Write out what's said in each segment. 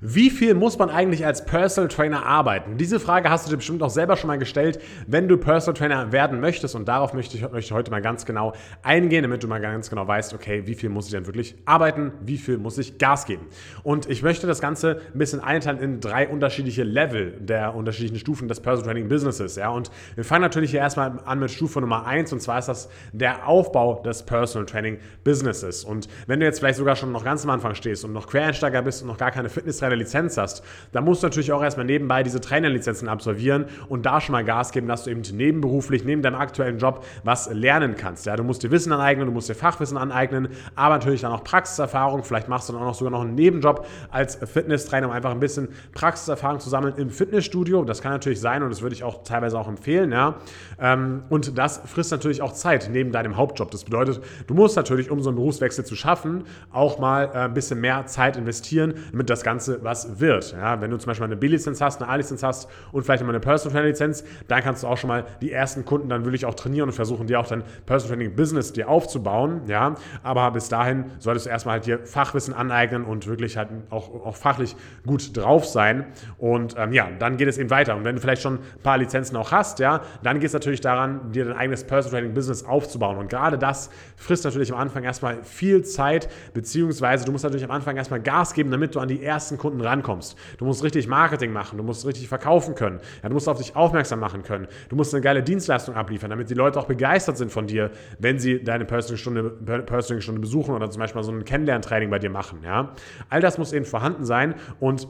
Wie viel muss man eigentlich als Personal Trainer arbeiten? Diese Frage hast du dir bestimmt auch selber schon mal gestellt, wenn du Personal Trainer werden möchtest. Und darauf möchte ich, möchte ich heute mal ganz genau eingehen, damit du mal ganz genau weißt, okay, wie viel muss ich denn wirklich arbeiten? Wie viel muss ich Gas geben? Und ich möchte das Ganze ein bisschen einteilen in drei unterschiedliche Level der unterschiedlichen Stufen des Personal Training Businesses. Ja? Und wir fangen natürlich hier erstmal an mit Stufe Nummer eins und zwar ist das der Aufbau des Personal Training Businesses. Und wenn du jetzt vielleicht sogar schon noch ganz am Anfang stehst und noch Quereinsteiger bist und noch gar keine Fitness deine Lizenz hast, dann musst du natürlich auch erstmal nebenbei diese Trainerlizenzen absolvieren und da schon mal Gas geben, dass du eben nebenberuflich, neben deinem aktuellen Job was lernen kannst. Ja, du musst dir Wissen aneignen, du musst dir Fachwissen aneignen, aber natürlich dann auch Praxiserfahrung. Vielleicht machst du dann auch noch sogar noch einen Nebenjob als Fitnesstrainer, um einfach ein bisschen Praxiserfahrung zu sammeln im Fitnessstudio. Das kann natürlich sein und das würde ich auch teilweise auch empfehlen. Ja. Ähm, und das frisst natürlich auch Zeit neben deinem Hauptjob. Das bedeutet, du musst natürlich, um so einen Berufswechsel zu schaffen, auch mal äh, ein bisschen mehr Zeit investieren, damit das Ganze was wird. Ja, wenn du zum Beispiel eine B-Lizenz hast, eine A-Lizenz hast und vielleicht mal eine Personal Training Lizenz, dann kannst du auch schon mal die ersten Kunden dann wirklich auch trainieren und versuchen, dir auch dein Personal Training Business dir aufzubauen. Ja, aber bis dahin solltest du erstmal halt dir Fachwissen aneignen und wirklich halt auch, auch fachlich gut drauf sein. Und ähm, ja, dann geht es eben weiter. Und wenn du vielleicht schon ein paar Lizenzen auch hast, ja, dann geht es natürlich daran, dir dein eigenes Personal Training Business aufzubauen. Und gerade das frisst natürlich am Anfang erstmal viel Zeit, beziehungsweise du musst natürlich am Anfang erstmal Gas geben, damit du an die ersten Kunden Kunden rankommst. Du musst richtig Marketing machen, du musst richtig verkaufen können, ja, du musst auf dich aufmerksam machen können, du musst eine geile Dienstleistung abliefern, damit die Leute auch begeistert sind von dir, wenn sie deine Personal Stunde, Personal besuchen oder zum Beispiel so ein Kennenlerntraining bei dir machen. Ja. All das muss eben vorhanden sein und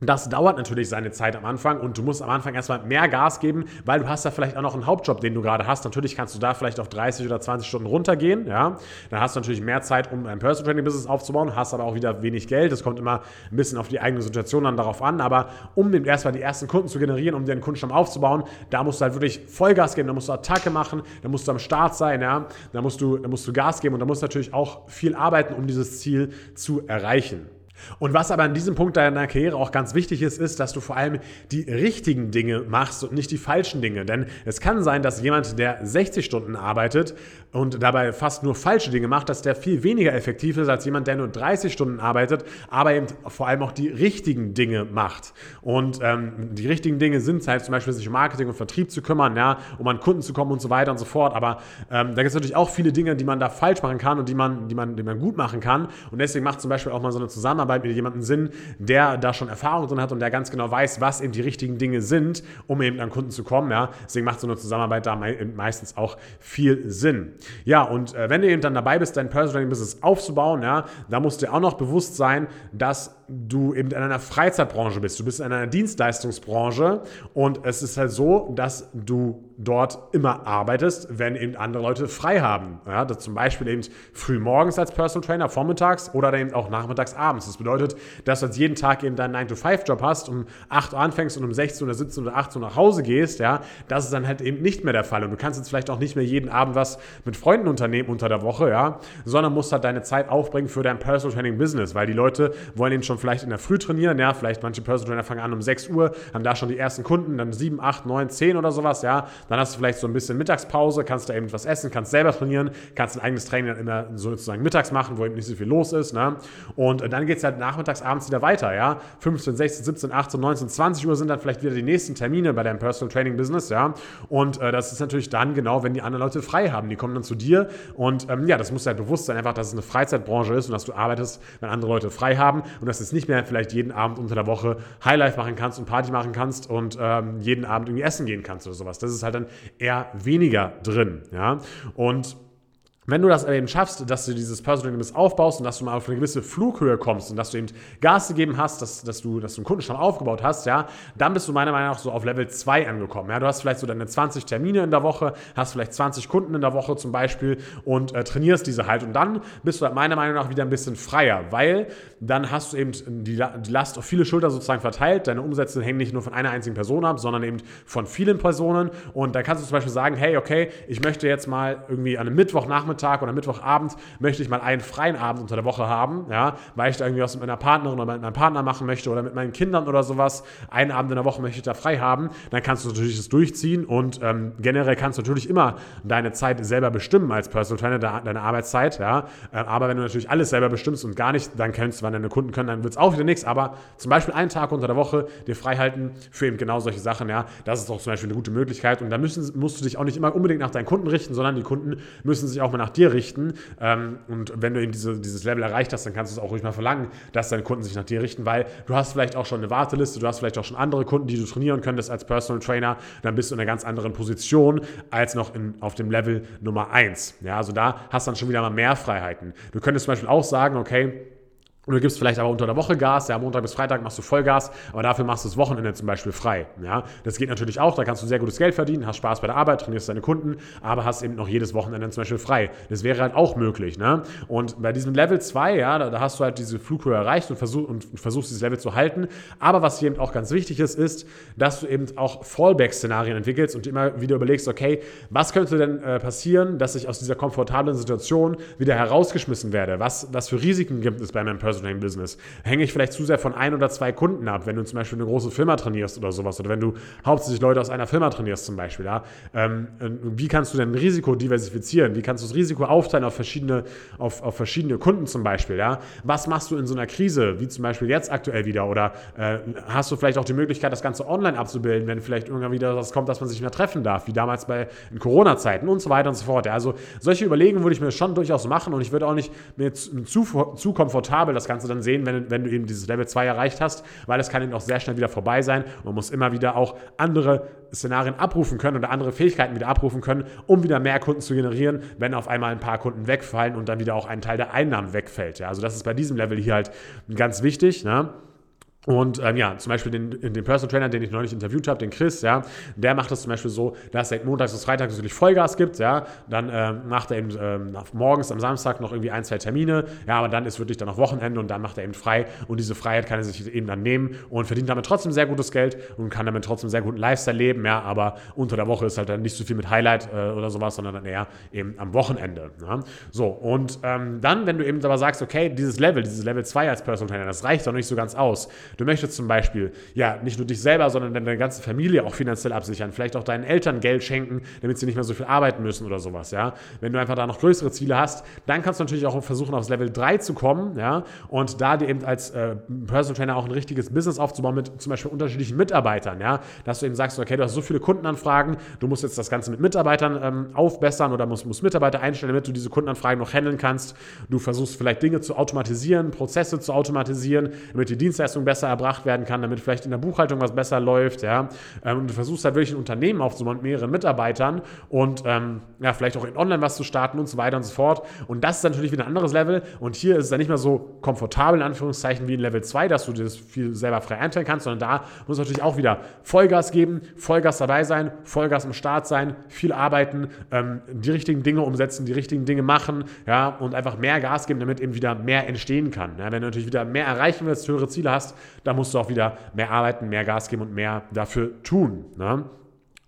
das dauert natürlich seine Zeit am Anfang und du musst am Anfang erstmal mehr Gas geben, weil du hast ja vielleicht auch noch einen Hauptjob, den du gerade hast. Natürlich kannst du da vielleicht auf 30 oder 20 Stunden runtergehen, ja. Dann hast du natürlich mehr Zeit, um ein Personal Training Business aufzubauen, hast aber auch wieder wenig Geld. Das kommt immer ein bisschen auf die eigene Situation dann darauf an. Aber um erstmal die ersten Kunden zu generieren, um einen Kundenstamm aufzubauen, da musst du halt wirklich Vollgas geben, da musst du Attacke machen, da musst du am Start sein, ja. Da musst du, da musst du Gas geben und da musst du natürlich auch viel arbeiten, um dieses Ziel zu erreichen. Und was aber an diesem Punkt deiner Karriere auch ganz wichtig ist, ist, dass du vor allem die richtigen Dinge machst und nicht die falschen Dinge. Denn es kann sein, dass jemand, der 60 Stunden arbeitet und dabei fast nur falsche Dinge macht, dass der viel weniger effektiv ist als jemand, der nur 30 Stunden arbeitet, aber eben vor allem auch die richtigen Dinge macht. Und ähm, die richtigen Dinge sind halt zum Beispiel sich um Marketing und Vertrieb zu kümmern, ja, um an Kunden zu kommen und so weiter und so fort. Aber ähm, da gibt es natürlich auch viele Dinge, die man da falsch machen kann und die man, die man, die man gut machen kann. Und deswegen macht zum Beispiel auch mal so eine Zusammenarbeit Zusammenarbeit mit jemandem Sinn, der da schon Erfahrung drin hat und der ganz genau weiß, was eben die richtigen Dinge sind, um eben an Kunden zu kommen. Ja. Deswegen macht so eine Zusammenarbeit da meistens auch viel Sinn. Ja, und äh, wenn du eben dann dabei bist, dein Personal Business aufzubauen, ja, da musst dir auch noch bewusst sein, dass du eben in einer Freizeitbranche bist. Du bist in einer Dienstleistungsbranche und es ist halt so, dass du dort immer arbeitest, wenn eben andere Leute frei haben. Ja, zum Beispiel eben früh morgens als Personal Trainer, vormittags oder dann eben auch nachmittags, abends. Das bedeutet, dass du jetzt jeden Tag eben deinen 9-to-5-Job hast, um 8 Uhr anfängst und um 16 oder 17 oder 18 Uhr nach Hause gehst. Ja, das ist dann halt eben nicht mehr der Fall. Und du kannst jetzt vielleicht auch nicht mehr jeden Abend was mit Freunden unternehmen unter der Woche, ja, sondern musst halt deine Zeit aufbringen für dein Personal Training Business, weil die Leute wollen eben schon vielleicht in der Früh trainieren, ja, vielleicht manche Personal Trainer fangen an um 6 Uhr, haben da schon die ersten Kunden, dann 7, 8, 9, 10 oder sowas, ja, dann hast du vielleicht so ein bisschen Mittagspause, kannst da eben was essen, kannst selber trainieren, kannst ein eigenes Training dann immer sozusagen mittags machen, wo eben nicht so viel los ist, ne? Und dann geht es halt nachmittags, abends wieder weiter, ja, 15, 16, 17, 18, 19, 20 Uhr sind dann vielleicht wieder die nächsten Termine bei deinem Personal Training Business, ja, und äh, das ist natürlich dann genau, wenn die anderen Leute frei haben, die kommen dann zu dir. Und ähm, ja, das muss halt bewusst sein, einfach, dass es eine Freizeitbranche ist und dass du arbeitest, wenn andere Leute frei haben. Und dass es nicht mehr vielleicht jeden Abend unter der Woche Highlife machen kannst und Party machen kannst und ähm, jeden Abend irgendwie essen gehen kannst oder sowas. Das ist halt dann eher weniger drin. Ja? Und wenn du das eben schaffst, dass du dieses Personal Training aufbaust und dass du mal auf eine gewisse Flughöhe kommst und dass du eben Gas gegeben hast, dass, dass, du, dass du einen Kundenstamm aufgebaut hast, ja, dann bist du meiner Meinung nach so auf Level 2 angekommen. Ja, du hast vielleicht so deine 20 Termine in der Woche, hast vielleicht 20 Kunden in der Woche zum Beispiel und äh, trainierst diese halt. Und dann bist du halt meiner Meinung nach wieder ein bisschen freier, weil dann hast du eben die, die Last auf viele Schulter sozusagen verteilt. Deine Umsätze hängen nicht nur von einer einzigen Person ab, sondern eben von vielen Personen. Und da kannst du zum Beispiel sagen, hey, okay, ich möchte jetzt mal irgendwie an einem Mittwochnachmittag Mittwochnachmittag oder Mittwochabend möchte ich mal einen freien Abend unter der Woche haben, ja, weil ich da irgendwie was mit meiner Partnerin oder mit meinem Partner machen möchte oder mit meinen Kindern oder sowas. Einen Abend in der Woche möchte ich da frei haben. Dann kannst du natürlich das durchziehen und ähm, generell kannst du natürlich immer deine Zeit selber bestimmen als Personal Trainer, deine Arbeitszeit, ja. Äh, aber wenn du natürlich alles selber bestimmst und gar nicht, dann kennst du, wann deine Kunden können, dann wird es auch wieder nichts. Aber zum Beispiel einen Tag unter der Woche dir frei halten für eben genau solche Sachen, ja. Das ist auch zum Beispiel eine gute Möglichkeit. Und da müssen, musst du dich auch nicht immer unbedingt nach deinen Kunden richten, sondern die Kunden müssen sich auch mal nach dir richten. Ähm, und wenn du eben diese, dieses Level erreicht hast, dann kannst du es auch ruhig mal verlangen, dass deine Kunden sich nach dir richten, weil du hast vielleicht auch schon eine Warteliste, du hast vielleicht auch schon andere Kunden, die du trainieren könntest als Personal Trainer. Dann bist du in einer ganz anderen Position als noch in, auf dem Level Nummer 1. Ja, also da hast du dann schon wieder mal mehr Freiheiten. Du könntest zum Beispiel auch sagen, okay, und du gibst vielleicht aber unter der Woche Gas, ja, Montag bis Freitag machst du Vollgas, aber dafür machst du das Wochenende zum Beispiel frei. Ja, das geht natürlich auch, da kannst du sehr gutes Geld verdienen, hast Spaß bei der Arbeit, trainierst deine Kunden, aber hast eben noch jedes Wochenende zum Beispiel frei. Das wäre halt auch möglich. Ne? Und bei diesem Level 2, ja, da, da hast du halt diese Flughöhe erreicht und, versuch, und versuchst dieses Level zu halten. Aber was hier eben auch ganz wichtig ist, ist, dass du eben auch Fallback-Szenarien entwickelst und immer wieder überlegst, okay, was könnte denn äh, passieren, dass ich aus dieser komfortablen Situation wieder herausgeschmissen werde? Was, was für Risiken gibt es bei meinem Personal Training Business? Hänge ich vielleicht zu sehr von ein oder zwei Kunden ab, wenn du zum Beispiel eine große Firma trainierst oder sowas oder wenn du hauptsächlich Leute aus einer Firma trainierst zum Beispiel. Ja? Ähm, wie kannst du denn Risiko diversifizieren? Wie kannst du das Risiko aufteilen auf verschiedene, auf, auf verschiedene Kunden zum Beispiel? Ja? Was machst du in so einer Krise, wie zum Beispiel jetzt aktuell wieder? Oder äh, hast du vielleicht auch die Möglichkeit, das Ganze online abzubilden, wenn vielleicht irgendwann wieder was kommt, dass man sich mehr treffen darf, wie damals bei Corona-Zeiten und so weiter und so fort. Ja? Also solche Überlegungen würde ich mir schon durchaus machen und ich würde auch nicht mir zu, zu komfortabel das Ganze dann sehen, wenn, wenn du eben dieses Level 2 erreicht hast, weil es kann eben auch sehr schnell wieder vorbei sein. Man muss immer wieder auch andere Szenarien abrufen können oder andere Fähigkeiten wieder abrufen können, um wieder mehr Kunden zu generieren, wenn auf einmal ein paar Kunden wegfallen und dann wieder auch ein Teil der Einnahmen wegfällt. Ja, also das ist bei diesem Level hier halt ganz wichtig. Ne? Und ähm, ja, zum Beispiel den, den Personal Trainer, den ich neulich interviewt habe, den Chris, ja, der macht das zum Beispiel so, dass er montags bis freitags natürlich Vollgas gibt, ja, dann ähm, macht er eben ähm, morgens am Samstag noch irgendwie ein, zwei Termine, ja, aber dann ist wirklich dann noch Wochenende und dann macht er eben frei und diese Freiheit kann er sich eben dann nehmen und verdient damit trotzdem sehr gutes Geld und kann damit trotzdem sehr guten Lifestyle leben, ja, aber unter der Woche ist halt dann nicht so viel mit Highlight äh, oder sowas, sondern dann eher eben am Wochenende. Ja. So, und ähm, dann, wenn du eben aber sagst, okay, dieses Level, dieses Level 2 als Personal Trainer, das reicht doch nicht so ganz aus, Du möchtest zum Beispiel ja nicht nur dich selber, sondern deine ganze Familie auch finanziell absichern, vielleicht auch deinen Eltern Geld schenken, damit sie nicht mehr so viel arbeiten müssen oder sowas, ja. Wenn du einfach da noch größere Ziele hast, dann kannst du natürlich auch versuchen, aufs Level 3 zu kommen, ja, und da dir eben als äh, Personal Trainer auch ein richtiges Business aufzubauen mit zum Beispiel unterschiedlichen Mitarbeitern, ja, dass du eben sagst, okay, du hast so viele Kundenanfragen, du musst jetzt das Ganze mit Mitarbeitern ähm, aufbessern oder musst, musst Mitarbeiter einstellen, damit du diese Kundenanfragen noch handeln kannst. Du versuchst vielleicht Dinge zu automatisieren, Prozesse zu automatisieren, damit die Dienstleistung besser erbracht werden kann, damit vielleicht in der Buchhaltung was besser läuft, ja. Ähm, und du versuchst halt wirklich ein Unternehmen aufzubauen mit mehreren Mitarbeitern und ähm, ja, vielleicht auch in online was zu starten und so weiter und so fort. Und das ist natürlich wieder ein anderes Level. Und hier ist es dann nicht mehr so komfortabel, in Anführungszeichen, wie in Level 2, dass du das viel selber frei einteilen kannst, sondern da muss natürlich auch wieder Vollgas geben, Vollgas dabei sein, Vollgas im Start sein, viel arbeiten, ähm, die richtigen Dinge umsetzen, die richtigen Dinge machen, ja, und einfach mehr Gas geben, damit eben wieder mehr entstehen kann. Ja, wenn du natürlich wieder mehr erreichen willst, höhere Ziele hast, dann musst du auch wieder mehr arbeiten, mehr Gas geben und mehr dafür tun. Ne?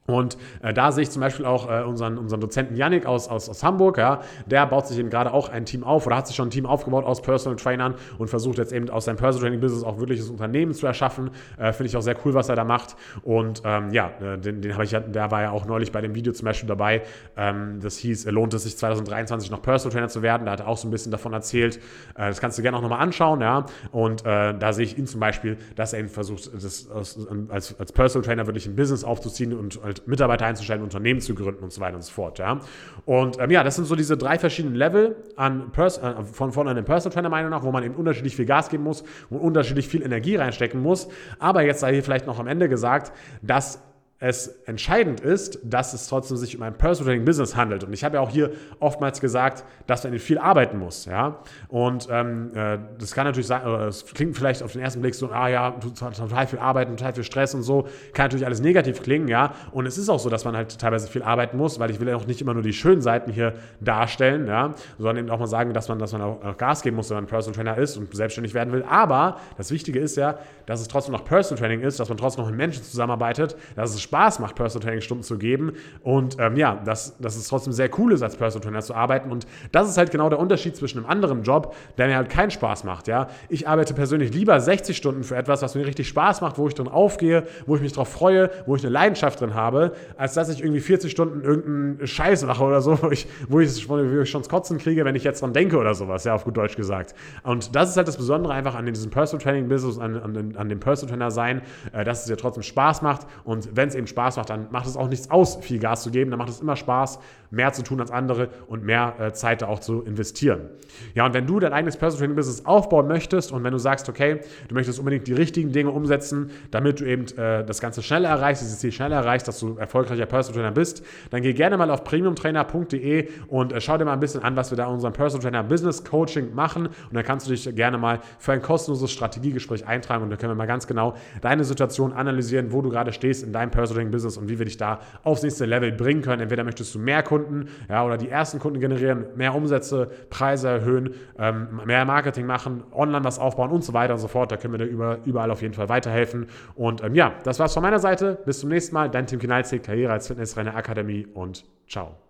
Und äh, da sehe ich zum Beispiel auch äh, unseren, unseren Dozenten Yannick aus, aus, aus Hamburg, ja, der baut sich eben gerade auch ein Team auf oder hat sich schon ein Team aufgebaut aus Personal Trainern und versucht jetzt eben aus seinem Personal Training Business auch wirkliches Unternehmen zu erschaffen. Äh, Finde ich auch sehr cool, was er da macht. Und ähm, ja, äh, den, den habe ich der war ja auch neulich bei dem Video zum Beispiel dabei. Ähm, das hieß, lohnt es sich 2023 noch Personal Trainer zu werden. Da hat er auch so ein bisschen davon erzählt. Äh, das kannst du gerne auch nochmal anschauen, ja. Und äh, da sehe ich ihn zum Beispiel, dass er eben versucht, das als, als Personal Trainer wirklich ein Business aufzuziehen und halt Mitarbeiter einzustellen, Unternehmen zu gründen und so weiter und so fort. Ja? Und ähm, ja, das sind so diese drei verschiedenen Level an Pers äh, von, von einem Personal Trainer Meinung nach, wo man eben unterschiedlich viel Gas geben muss und unterschiedlich viel Energie reinstecken muss. Aber jetzt sei hier vielleicht noch am Ende gesagt, dass es entscheidend ist, dass es trotzdem sich um ein Personal Training Business handelt. Und ich habe ja auch hier oftmals gesagt, dass man viel arbeiten muss. Ja? Und ähm, äh, das kann natürlich sein, oder es klingt vielleicht auf den ersten Blick so, ah ja, total viel arbeiten, total viel Stress und so. Kann natürlich alles negativ klingen, ja. Und es ist auch so, dass man halt teilweise viel arbeiten muss, weil ich will ja auch nicht immer nur die schönen Seiten hier darstellen, ja, sondern eben auch mal sagen, dass man, dass man auch Gas geben muss, wenn man Personal Trainer ist und selbstständig werden will. Aber das Wichtige ist ja, dass es trotzdem noch Personal Training ist, dass man trotzdem noch mit Menschen zusammenarbeitet, dass es Spaß macht, Personal Training Stunden zu geben und ähm, ja, dass, dass es trotzdem sehr cool ist, als Personal Trainer zu arbeiten und das ist halt genau der Unterschied zwischen einem anderen Job, der mir halt keinen Spaß macht, ja. Ich arbeite persönlich lieber 60 Stunden für etwas, was mir richtig Spaß macht, wo ich drin aufgehe, wo ich mich drauf freue, wo ich eine Leidenschaft drin habe, als dass ich irgendwie 40 Stunden irgendeinen Scheiß mache oder so, wo ich, wo ich, wo ich schon Kotzen kriege, wenn ich jetzt dran denke oder sowas, ja, auf gut Deutsch gesagt. Und das ist halt das Besondere einfach an diesem Personal Training Business, an, an, an dem Personal Trainer sein, äh, dass es dir trotzdem Spaß macht und wenn es eben Spaß macht, dann macht es auch nichts aus, viel Gas zu geben, dann macht es immer Spaß, mehr zu tun als andere und mehr äh, Zeit da auch zu investieren. Ja, und wenn du dein eigenes Personal Training Business aufbauen möchtest und wenn du sagst, okay, du möchtest unbedingt die richtigen Dinge umsetzen, damit du eben äh, das Ganze schneller erreichst, dieses Ziel schneller erreichst, dass du erfolgreicher Personal Trainer bist, dann geh gerne mal auf premiumtrainer.de und äh, schau dir mal ein bisschen an, was wir da in unserem Personal Trainer Business Coaching machen und dann kannst du dich gerne mal für ein kostenloses Strategiegespräch eintragen und dann können wir mal ganz genau deine Situation analysieren, wo du gerade stehst in deinem Personal Business und wie wir dich da aufs nächste Level bringen können. Entweder möchtest du mehr Kunden ja, oder die ersten Kunden generieren, mehr Umsätze, Preise erhöhen, ähm, mehr Marketing machen, online was aufbauen und so weiter und so fort. Da können wir dir überall auf jeden Fall weiterhelfen. Und ähm, ja, das war's von meiner Seite. Bis zum nächsten Mal. Dein Team Kinalzig, Karriere als Fitnesstrainer Akademie und ciao.